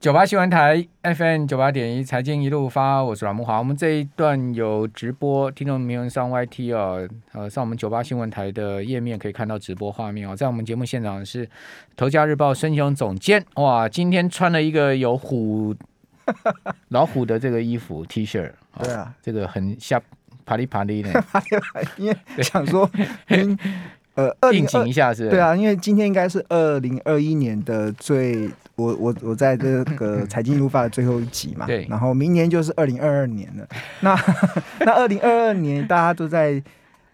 九八新闻台 FM 九八点一财经一路发，我是阮慕华。我们这一段有直播，听众朋友上 YT 哦，呃，上我们九八新闻台的页面可以看到直播画面哦。在我们节目现场是《头家日报》孙雄总监，哇，今天穿了一个有虎 老虎的这个衣服 T 恤，对啊，这个很像啪哩啪哩的，因为想说。呃，二零一下是，是？对啊，因为今天应该是二零二一年的最，我我我在这个 财经一路发的最后一集嘛。对。然后明年就是二零二二年了。那 那二零二二年大家都在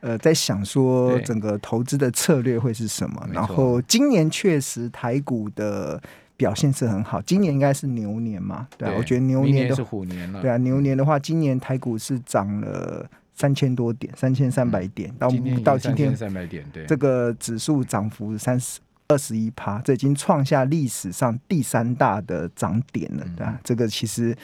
呃在想说整个投资的策略会是什么？然后今年确实台股的表现是很好，今年应该是牛年嘛？对啊，对我觉得牛年，年是虎年了。对啊，牛年的话，今年台股是涨了。三千多点，三千三百点，到到今天三百点，对，这个指数涨幅三十二十一趴，这已经创下历史上第三大的涨点了，对吧？嗯、这个其实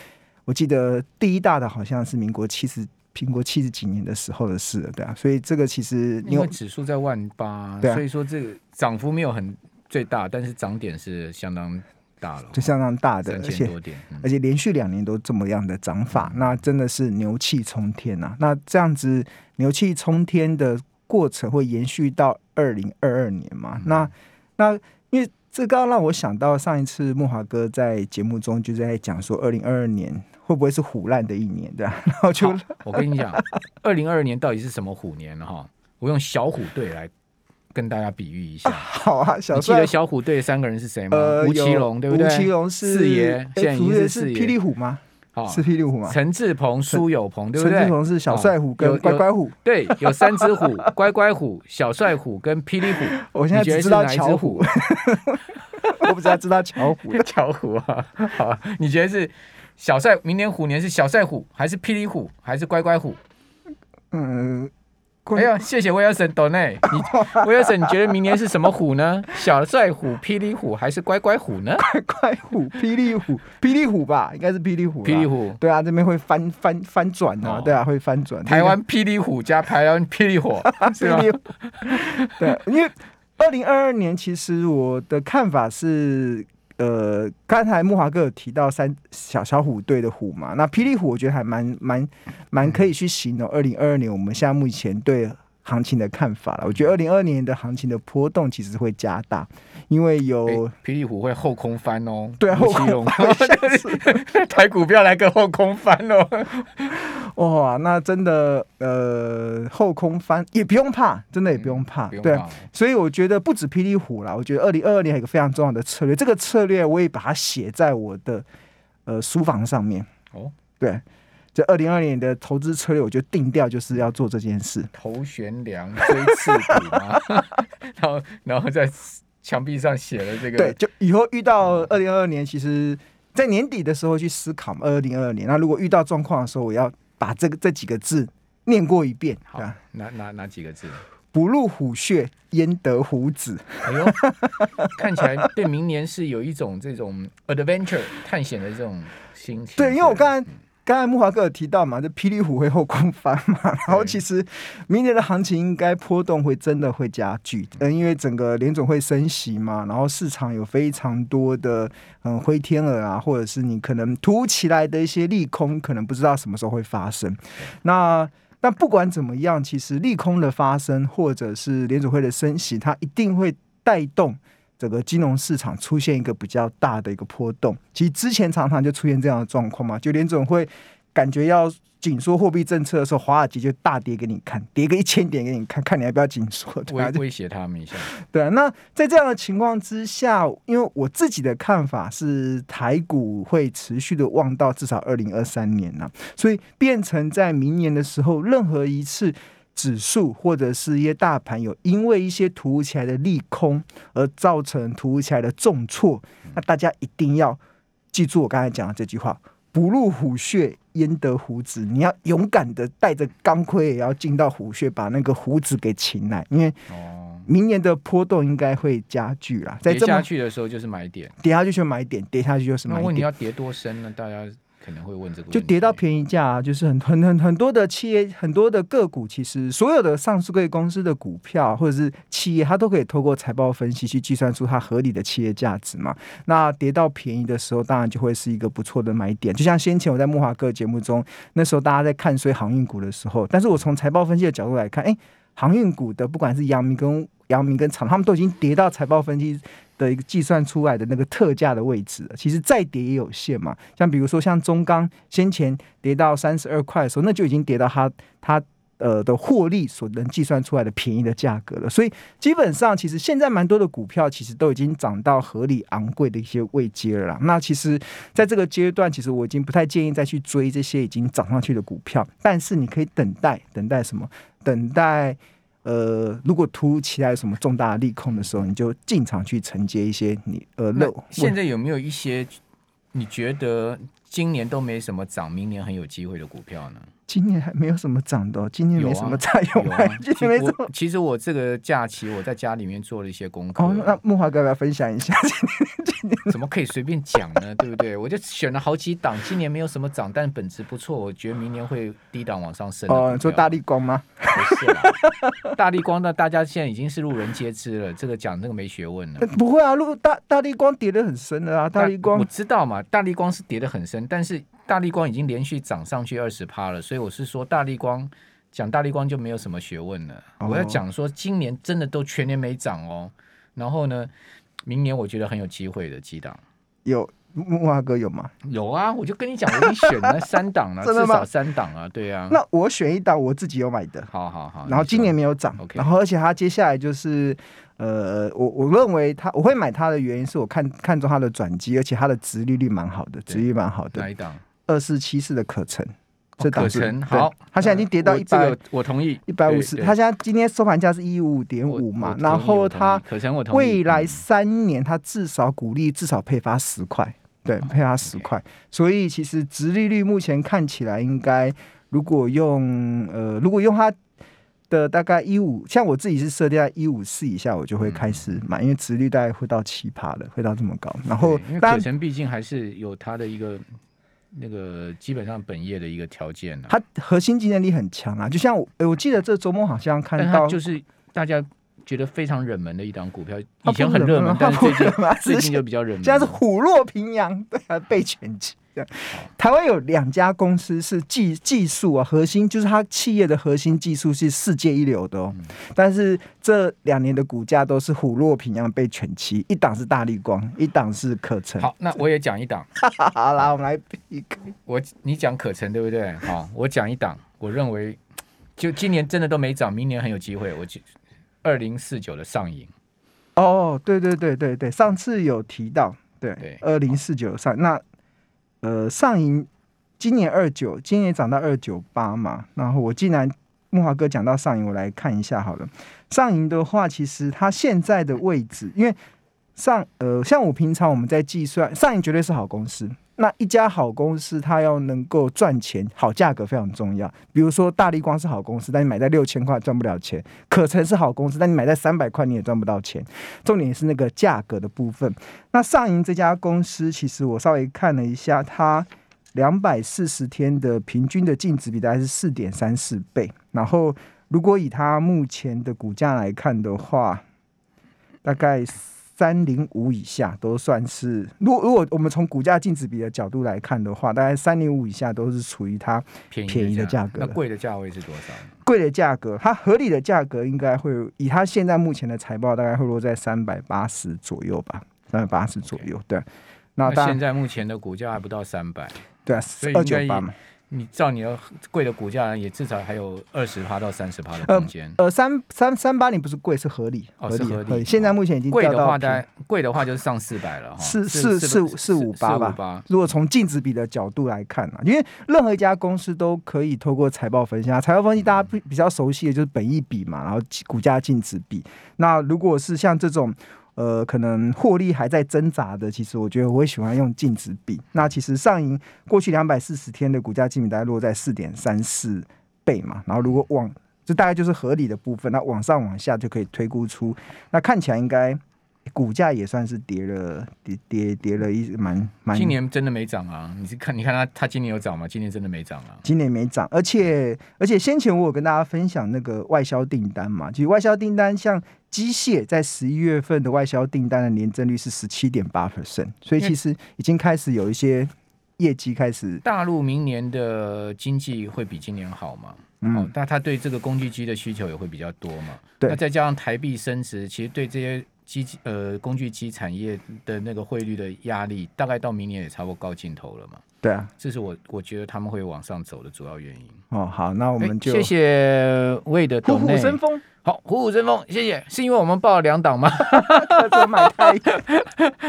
我记得第一大的好像是民国七十，民国七十几年的时候的事了，对啊，所以这个其实因为指数在万八，所以说这个涨幅没有很最大，但是涨点是相当。大了，就相当大的，而且、嗯、而且连续两年都这么样的涨法，嗯、那真的是牛气冲天呐、啊！那这样子牛气冲天的过程会延续到二零二二年嘛？嗯、那那因为这刚刚让我想到上一次慕驊哥在节目中就在讲说，二零二二年会不会是虎烂的一年？对啊？然后就我跟你讲，二零二二年到底是什么虎年呢？哈，我用小虎队来。跟大家比喻一下，啊好啊，小帅，你记得小虎队三个人是谁吗？呃、吴奇隆对不对？吴奇隆是四爷，现在已经是四爷。霹雳虎吗？好、哦，是霹雳虎吗？陈志鹏、苏有朋，对不对？陈志鹏是小帅虎跟乖乖虎，对，有三只虎：乖乖虎、小帅虎跟霹雳虎。我现在只 知道巧虎，我不知道知道巧虎，巧虎啊！好，你觉得是小帅？明年虎年是小帅虎还是霹雳虎还是乖乖虎？嗯。哎呀，谢谢威尔森多内。你 威尔森，你觉得明年是什么虎呢？小帅虎、霹雳虎还是乖乖虎呢？乖乖虎、霹雳虎、霹雳虎吧，应该是霹雳虎。霹雳虎，对啊，这边会翻翻翻转啊，哦、对啊，会翻转。台湾霹雳虎加台湾霹雳火，是吧？对，因为二零二二年，其实我的看法是。呃，刚才慕华哥有提到三小小虎队的虎嘛，那霹雳虎我觉得还蛮蛮蛮可以去形容二零二二年我们现在目前对行情的看法了。我觉得二零二二年的行情的波动其实会加大，因为有霹雳虎会后空翻哦，对，啊后空翻，台股票来个后空翻哦。哇，那真的呃后空翻也不用怕，真的也不用怕，嗯、对。所以我觉得不止霹雳虎啦，我觉得二零二二年还有一个非常重要的策略，这个策略我也把它写在我的呃书房上面。哦，对，这二零二二年的投资策略，我就定调就是要做这件事。头悬梁锥刺股嘛，然后然后在墙壁上写了这个。对，就以后遇到二零二二年，其实在年底的时候去思考二零二二年。那如果遇到状况的时候，我要。把这个这几个字念过一遍，好，哪哪哪几个字？不入虎穴，焉得虎子？哎呦，看起来对明年是有一种这种 adventure 探险的这种心情。对，因为我刚才。刚才木华哥有提到嘛，这霹雳虎会后空翻嘛，然后其实明年的行情应该波动会真的会加剧，嗯，因为整个联总会升息嘛，然后市场有非常多的嗯灰天鹅啊，或者是你可能突如其来的一些利空，可能不知道什么时候会发生。那那不管怎么样，其实利空的发生，或者是联总会的升息，它一定会带动。整个金融市场出现一个比较大的一个波动，其实之前常常就出现这样的状况嘛，就联总会感觉要紧缩货币政策的时候，华尔街就大跌给你看，跌个一千点给你看，看你要不要紧缩，威威胁他们一下。对啊，那在这样的情况之下，因为我自己的看法是台股会持续的旺到至少二零二三年呢，所以变成在明年的时候，任何一次。指数或者是一些大盘有因为一些突如其来的利空而造成突如其来的重挫，那大家一定要记住我刚才讲的这句话：不入虎穴，焉得虎子？你要勇敢的带着钢盔，也要进到虎穴，把那个虎子给擒来。因为明年的波动应该会加剧啦。在跌下去的时候就是买点，跌下去就买点，跌下去就是买点。那问题要跌多深呢？大家可能会问这个问题，就跌到便宜价，就是很 很很很多的企业，很多的个股，其实所有的上市贵公司的股票或者是企业，它都可以透过财报分析去计算出它合理的企业价值嘛。那跌到便宜的时候，当然就会是一个不错的买点。就像先前我在木华哥节目中，那时候大家在看衰航运股的时候，但是我从财报分析的角度来看，哎，航运股的不管是阳明跟阳明跟长，他们都已经跌到财报分析的一个计算出来的那个特价的位置。其实再跌也有限嘛。像比如说像中钢先前跌到三十二块的时候，那就已经跌到它它呃的获利所能计算出来的便宜的价格了。所以基本上其实现在蛮多的股票其实都已经涨到合理昂贵的一些位阶了啦。那其实在这个阶段，其实我已经不太建议再去追这些已经涨上去的股票。但是你可以等待，等待什么？等待。呃，如果突如其来什么重大利空的时候，你就进场去承接一些你呃漏。现在有没有一些你觉得今年都没什么涨，明年很有机会的股票呢？今年还没有什么涨的，今年没什么涨，有吗？今年没什么。其实我这个假期我在家里面做了一些功课。哦，那木华哥要不要分享一下？今年怎么可以随便讲呢？对不对？我就选了好几档，今年没有什么涨，但本质不错。我觉得明年会低档往上升。哦，做大力光吗？不是啦，大力光那大家现在已经是路人皆知了。这个讲这个没学问了。不会啊，路大大力光跌得很深的啊。大力光我知道嘛，大力光是跌得很深，但是大力光已经连续涨上去二十趴了，所以我是说大力光讲大力光就没有什么学问了。哦、我要讲说今年真的都全年没涨哦，然后呢？明年我觉得很有机会的几档，有慕驊哥有吗？有啊，我就跟你讲，我已经选了 三档了，至少三档啊，对啊。那我选一档我自己有买的，好好好。然后今年没有涨。然后而且它接下来就是，呃，我我认为它我会买它的原因是我看看中它的转机，而且它的殖利率蛮好的，殖利率蛮好的。哪一档？二四七四的可成。这可成好，它现在已经跌到一百，我同意一百五十。它现在今天收盘价是一五点五嘛，然后它未来三年它至少股利至少配发十块，对，配发十块。所以其实殖利率目前看起来应该，如果用呃，如果用它的大概一五，像我自己是设定在一五四以下，我就会开始买，因为殖利率大概会到七趴了，会到这么高。然后，因为可成毕竟还是有它的一个。那个基本上本业的一个条件呢、啊，它核心竞争力很强啊，就像我，我记得这周末好像看到，就是大家觉得非常冷门的一档股票，以前很热门，但是最近 最近就比较冷门，现在是虎落平阳，对啊，被拳击。台湾有两家公司是技技术啊，核心就是它企业的核心技术是世界一流的哦。嗯、但是这两年的股价都是虎落平阳被犬欺，一档是大力光，一档是可成。好，那我也讲一档。好啦，我们来比个。我你讲可成对不对？好，我讲一档。我认为就今年真的都没涨，明年很有机会。我二零四九的上影。哦，对对对对对，上次有提到，对，二零四九上那。呃，上影今年二九，今年涨到二九八嘛。然后我既然木华哥讲到上影，我来看一下好了。上影的话，其实它现在的位置，因为上呃，像我平常我们在计算，上影绝对是好公司。那一家好公司，它要能够赚钱，好价格非常重要。比如说大力光是好公司，但你买在六千块赚不了钱；可成是好公司，但你买在三百块你也赚不到钱。重点是那个价格的部分。那上银这家公司，其实我稍微看了一下，它两百四十天的平均的净值比大概是四点三四倍。然后如果以它目前的股价来看的话，大概。三零五以下都算是，如果如果我们从股价净值比的角度来看的话，大概三零五以下都是处于它便宜的价格。那贵的价位是多少？贵的价格，它合理的价格应该会以它现在目前的财报，大概会落在三百八十左右吧，三百八十左右。对，那，那现在目前的股价还不到三百，对啊，二九八嘛。你照你的贵的股价，也至少还有二十趴到三十趴的空间。呃，三三三八零不是贵，是合理，合理合理。现在目前已经贵的话，大概贵的话就是上四百了哈，四四四四五八吧。如果从净值比的角度来看啊，因为任何一家公司都可以透过财报分析啊，财报分析大家比比较熟悉的就是本益比嘛，然后股价净值比。那如果是像这种。呃，可能获利还在挣扎的，其实我觉得我会喜欢用净值比。那其实上银过去两百四十天的股价净比大概落在四点三四倍嘛，然后如果往这大概就是合理的部分，那往上往下就可以推估出，那看起来应该股价也算是跌了，跌跌跌了一蛮蛮。今年真的没涨啊？你是看你看它它今年有涨吗？今年真的没涨啊？今年没涨，而且而且先前我有跟大家分享那个外销订单嘛，其实外销订单像机械在十一月份的外销订单的年增率是十七点八 percent，所以其实已经开始有一些业绩开始。大陆明年的经济会比今年好吗？嗯、哦，但他对这个工具机的需求也会比较多嘛？对，那再加上台币升值，其实对这些。机呃工具机产业的那个汇率的压力，大概到明年也差不多高尽头了嘛。对啊，这是我我觉得他们会往上走的主要原因。哦，好，那我们就谢谢魏的虎虎生风。好，虎虎生风，谢谢。是因为我们报了两档吗？怎么买太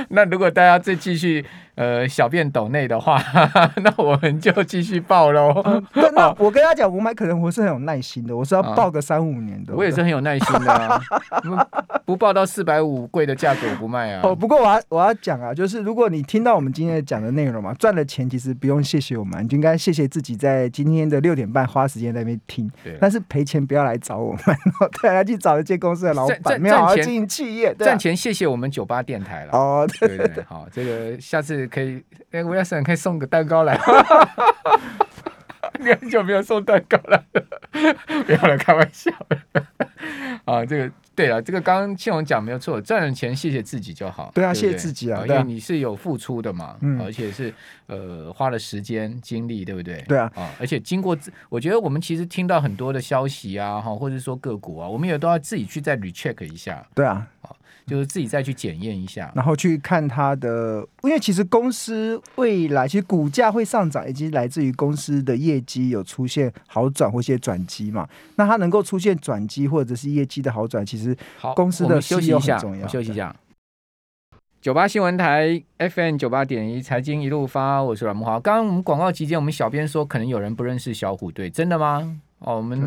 那如果大家再继续。呃，小便斗内的话，那我们就继续报喽。嗯、那我跟他讲，我买可能我是很有耐心的，我是要报个三五年的。我也是很有耐心的、啊，不报到四百五贵的价格我不卖啊。哦，不过我要我要讲啊，就是如果你听到我们今天讲的内容嘛，赚了钱其实不用谢谢我们，你就应该谢谢自己在今天的六点半花时间在那边听。对。但是赔钱不要来找我们，对，要去找一间公司的老板，没有好好经营企业，赚、啊、钱谢谢我们酒吧电台了。哦，对对对，好，这个下次。可以，哎，我要是可以送个蛋糕来，你很久没有送蛋糕了，不要来开玩笑 啊，这个对了，这个刚刚庆荣讲没有错，赚了钱谢谢自己就好。对啊，对对谢谢自己啊，因为你是有付出的嘛，嗯，而且是呃花了时间精力，对不对？对啊，啊，而且经过，我觉得我们其实听到很多的消息啊，哈，或者说个股啊，我们也都要自己去再 recheck 一下。对啊。就是自己再去检验一下，然后去看它的，因为其实公司未来其实股价会上涨，以及来自于公司的业绩有出现好转或一些转机嘛。那它能够出现转机或者是业绩的好转，其实公司的休息一下，休息一下。九八新闻台 FM 九八点一财经一路发，我是阮木华。刚刚我们广告期间，我们小编说可能有人不认识小虎队，真的吗？哦，我们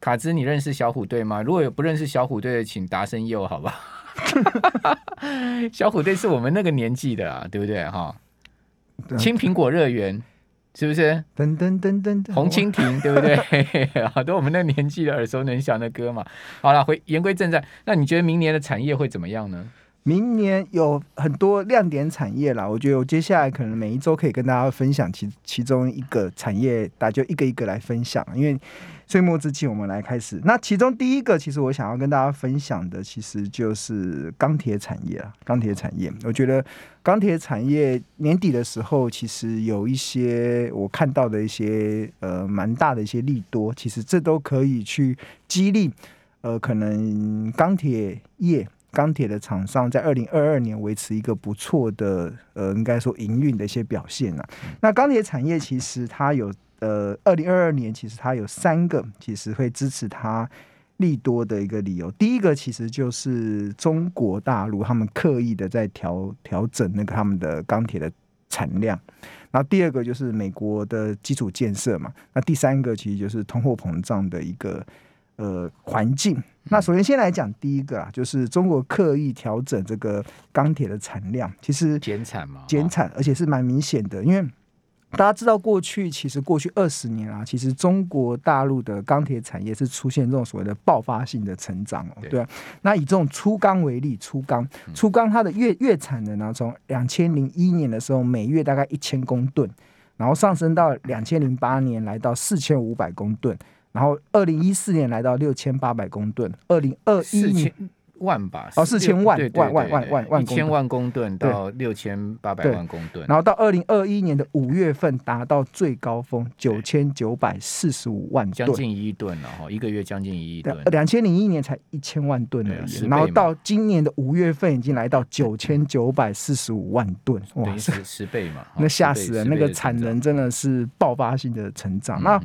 卡兹，你认识小虎队吗？如果有不认识小虎队的，请答声右，好吧？小虎队是我们那个年纪的啊，对不对哈？青苹果乐园是不是？噔噔噔噔，红蜻蜓对不对？好多我们那个年纪的耳熟能详的歌嘛。好了，回言归正传，那你觉得明年的产业会怎么样呢？明年有很多亮点产业啦，我觉得我接下来可能每一周可以跟大家分享其其中一个产业，大家就一个一个来分享，因为。岁末之际，我们来开始。那其中第一个，其实我想要跟大家分享的，其实就是钢铁产业啊。钢铁产业，我觉得钢铁产业年底的时候，其实有一些我看到的一些呃蛮大的一些利多，其实这都可以去激励呃可能钢铁业、钢铁的厂商在二零二二年维持一个不错的呃应该说营运的一些表现啊。那钢铁产业其实它有。呃，二零二二年其实它有三个其实会支持它利多的一个理由。第一个其实就是中国大陆他们刻意的在调调整那个他们的钢铁的产量，然后第二个就是美国的基础建设嘛。那第三个其实就是通货膨胀的一个呃环境。那首先先来讲第一个啊，就是中国刻意调整这个钢铁的产量，其实减产嘛，减产，而且是蛮明显的，因为。大家知道，过去其实过去二十年啊，其实中国大陆的钢铁产业是出现这种所谓的爆发性的成长哦，对啊。那以这种粗钢为例，粗钢，粗钢它的月月产能呢，从两千零一年的时候每月大概一千公吨，然后上升到两千零八年来到四千五百公吨，然后二零一四年来到六千八百公吨，二零二一年。万吧，哦，四千万万万万万万，一千万公吨到六千八百万公吨，然后到二零二一年的五月份达到最高峰九千九百四十五万吨，将近一亿吨了哈，一个月将近一亿吨。两千零一年才一千万吨而已，然后到今年的五月份已经来到九千九百四十五万吨，哇，十十倍嘛，那吓死人，那个产能真的是爆发性的成长，那。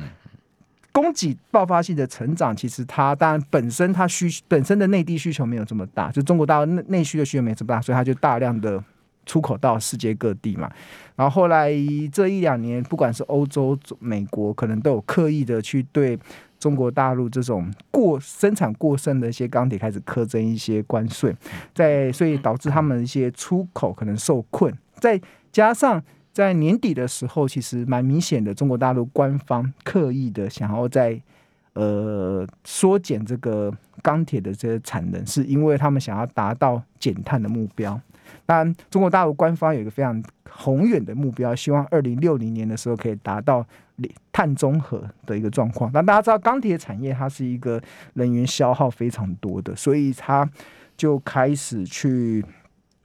供给爆发性的成长，其实它当然本身它需本身的内地需求没有这么大，就中国大陆内内需的需求没这么大，所以它就大量的出口到世界各地嘛。然后后来这一两年，不管是欧洲、美国，可能都有刻意的去对中国大陆这种过生产过剩的一些钢铁开始苛征一些关税，在所以导致他们一些出口可能受困，再加上。在年底的时候，其实蛮明显的，中国大陆官方刻意的想要在呃缩减这个钢铁的这些产能，是因为他们想要达到减碳的目标。当然，中国大陆官方有一个非常宏远的目标，希望二零六零年的时候可以达到碳中和的一个状况。那大家知道，钢铁产业它是一个能源消耗非常多的，所以它就开始去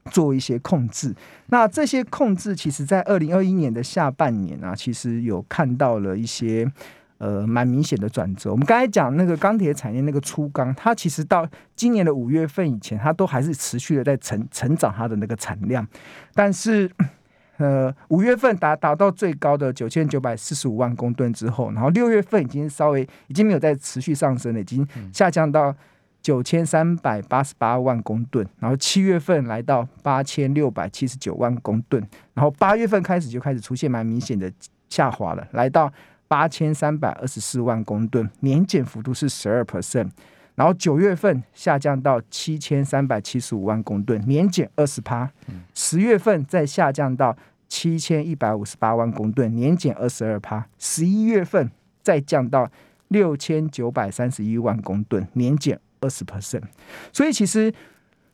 做一些控制。那这些控制，其实在二零二一年的下半年啊，其实有看到了一些。呃，蛮明显的转折。我们刚才讲那个钢铁产业那个粗钢，它其实到今年的五月份以前，它都还是持续的在成成长它的那个产量。但是，呃，五月份达达到最高的九千九百四十五万公吨之后，然后六月份已经稍微已经没有再持续上升了，已经下降到九千三百八十八万公吨。然后七月份来到八千六百七十九万公吨，然后八月份开始就开始出现蛮明显的下滑了，来到。八千三百二十四万公吨，年减幅度是十二 percent，然后九月份下降到七千三百七十五万公吨，年减二十趴，十月份再下降到七千一百五十八万公吨，年减二十二趴，十一月份再降到六千九百三十一万公吨，年减二十 percent。所以其实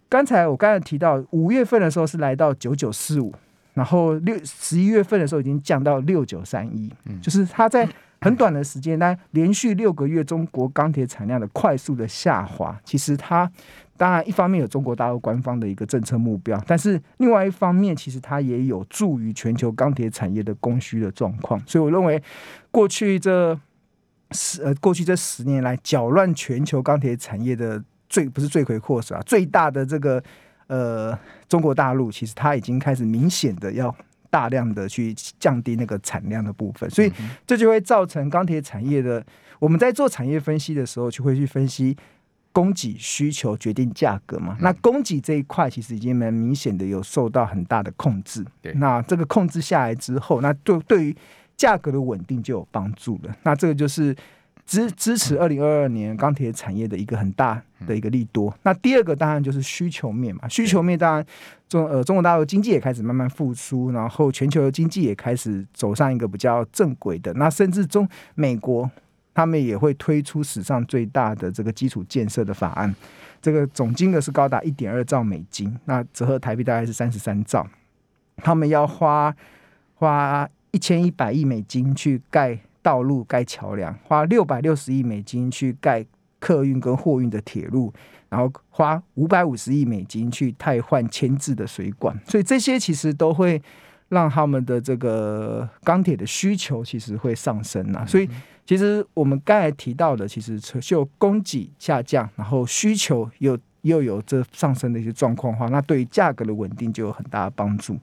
刚才我刚才提到五月份的时候是来到九九四五。然后六十一月份的时候已经降到六九三一，就是它在很短的时间内连续六个月中国钢铁产量的快速的下滑。其实它当然一方面有中国大陆官方的一个政策目标，但是另外一方面其实它也有助于全球钢铁产业的供需的状况。所以我认为过去这十呃过去这十年来搅乱全球钢铁产业的罪不是罪魁祸首啊，最大的这个。呃，中国大陆其实它已经开始明显的要大量的去降低那个产量的部分，所以这就会造成钢铁产业的。我们在做产业分析的时候，就会去分析供给需求决定价格嘛。那供给这一块其实已经蛮明显的有受到很大的控制。那这个控制下来之后，那对对于价格的稳定就有帮助了。那这个就是。支支持二零二二年钢铁产业的一个很大的一个利多。那第二个当然就是需求面嘛，需求面当然中呃中国大陆经济也开始慢慢复苏，然后全球的经济也开始走上一个比较正轨的。那甚至中美国他们也会推出史上最大的这个基础建设的法案，这个总金额是高达一点二兆美金，那折合台币大概是三十三兆。他们要花花一千一百亿美金去盖。道路盖桥梁，花六百六十亿美金去盖客运跟货运的铁路，然后花五百五十亿美金去汰换铅制的水管，所以这些其实都会让他们的这个钢铁的需求其实会上升啊。所以其实我们刚才提到的，其实就供给下降，然后需求又又有这上升的一些状况的话，那对于价格的稳定就有很大的帮助。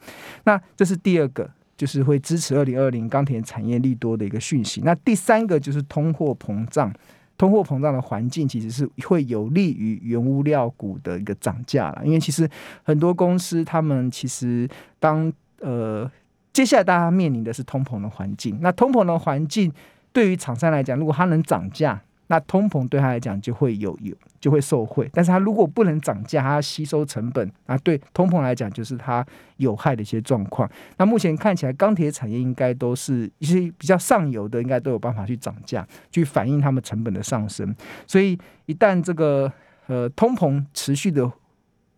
那这是第二个。就是会支持二零二零钢铁产业利多的一个讯息。那第三个就是通货膨胀，通货膨胀的环境其实是会有利于原物料股的一个涨价了。因为其实很多公司他们其实当呃接下来大家面临的是通膨的环境，那通膨的环境对于厂商来讲，如果它能涨价。那通膨对他来讲就会有有就会受惠，但是他如果不能涨价，他吸收成本啊，对通膨来讲就是他有害的一些状况。那目前看起来钢铁产业应该都是一些比较上游的，应该都有办法去涨价，去反映他们成本的上升。所以一旦这个呃通膨持续的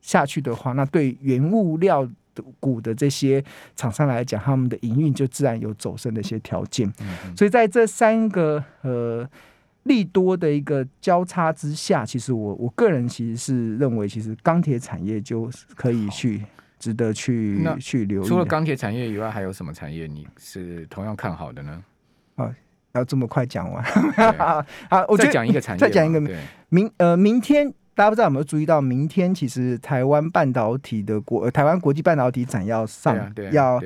下去的话，那对原物料的股的这些厂商来讲，他们的营运就自然有走升的一些条件。所以在这三个呃。利多的一个交叉之下，其实我我个人其实是认为，其实钢铁产业就可以去值得去去留意。除了钢铁产业以外，还有什么产业你是同样看好的呢？啊，要这么快讲完？好，我再讲一个产业，再讲一个明呃，明天大家不知道有没有注意到，明天其实台湾半导体的国台湾国际半导体展要上，对啊，要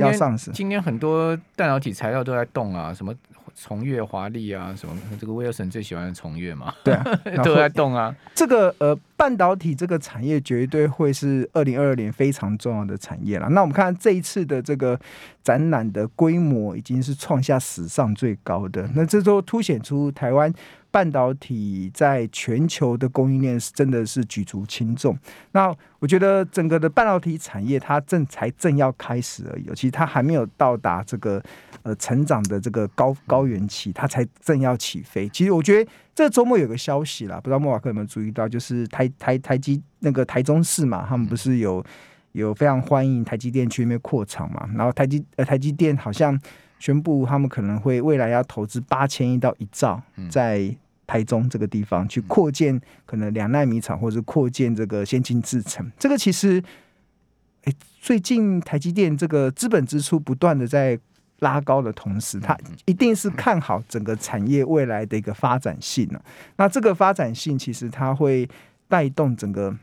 要上市。今天很多半导体材料都在动啊，什么？崇越华丽啊，什么这个威尔森最喜欢的崇越嘛，对啊，都在动啊。这个呃，半导体这个产业绝对会是二零二二年非常重要的产业了。那我们看这一次的这个展览的规模已经是创下史上最高的，那这都凸显出台湾。半导体在全球的供应链是真的是举足轻重。那我觉得整个的半导体产业它正才正要开始而已，其实它还没有到达这个呃成长的这个高高高原期，它才正要起飞。其实我觉得这周末有个消息啦，不知道莫瓦克有没有注意到，就是台台台积那个台中市嘛，他们不是有有非常欢迎台积电去那边扩厂嘛？然后台积呃台积电好像宣布他们可能会未来要投资八千亿到一兆在台中这个地方去扩建可能两纳米厂，或者扩建这个先进制程。这个其实。哎、最近台积电这个资本支出不断的在拉高的同时，它一定是看好整个产业未来的一个发展性呢、啊。那这个发展性其实它会带动整个，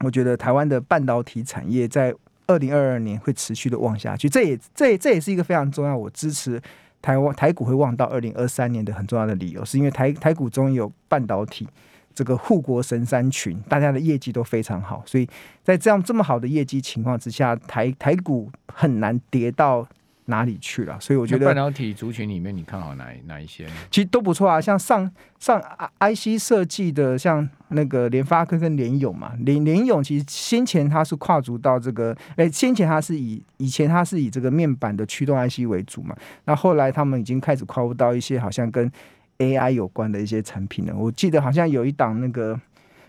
我觉得台湾的半导体产业在二零二二年会持续的旺下去。这也这也这也是一个非常重要，我支持台湾台股会旺到二零二三年的很重要的理由，是因为台台股中有半导体。这个护国神山群，大家的业绩都非常好，所以在这样这么好的业绩情况之下，台台股很难跌到哪里去了。所以我觉得半导体族群里面，你看好哪哪一些呢？其实都不错啊，像上上 IC 设计的，像那个联发科跟联咏嘛，联联咏其实先前它是跨足到这个，哎，先前它是以以前它是以这个面板的驱动 IC 为主嘛，那后来他们已经开始跨入到一些好像跟 AI 有关的一些产品了，我记得好像有一档那个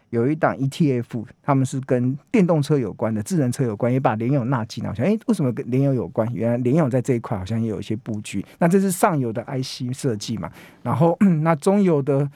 有一档 ETF，他们是跟电动车有关的，智能车有关，也把联友纳进来。好像哎，为什么跟联友有关？原来联友在这一块好像也有一些布局。那这是上游的 IC 设计嘛，然后那中游的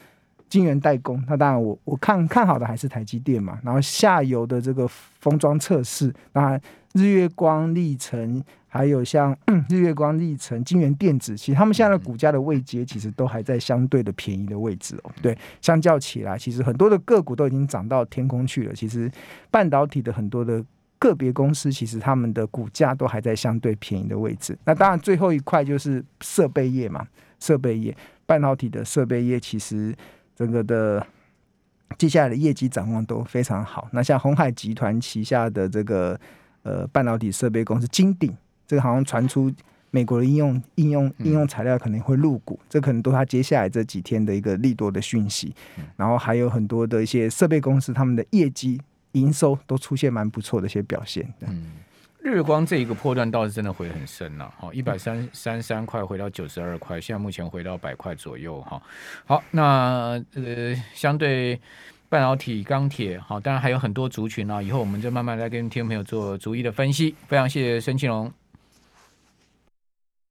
晶圆代工，那当然我我看看好的还是台积电嘛。然后下游的这个封装测试，那日月光、力成。还有像 日月光、力成、晶圆电子，其实他们现在的股价的位阶，其实都还在相对的便宜的位置哦。对，相较起来，其实很多的个股都已经涨到天空去了。其实半导体的很多的个别公司，其实他们的股价都还在相对便宜的位置。那当然，最后一块就是设备业嘛，设备业，半导体的设备业，其实整个的接下来的业绩展望都非常好。那像红海集团旗下的这个呃半导体设备公司金鼎。这个好像传出美国的应用应用应用材料可能会入股，这可能都是他接下来这几天的一个利多的讯息。然后还有很多的一些设备公司，他们的业绩营收都出现蛮不错的一些表现。嗯，日光这一个破段倒是真的回很深了，好，一百三三三块回到九十二块，现在目前回到百块左右，哈。好，那呃，相对。半导体、钢铁，好，当然还有很多族群啊。以后我们就慢慢来跟听众朋友做逐一的分析。非常谢谢申庆龙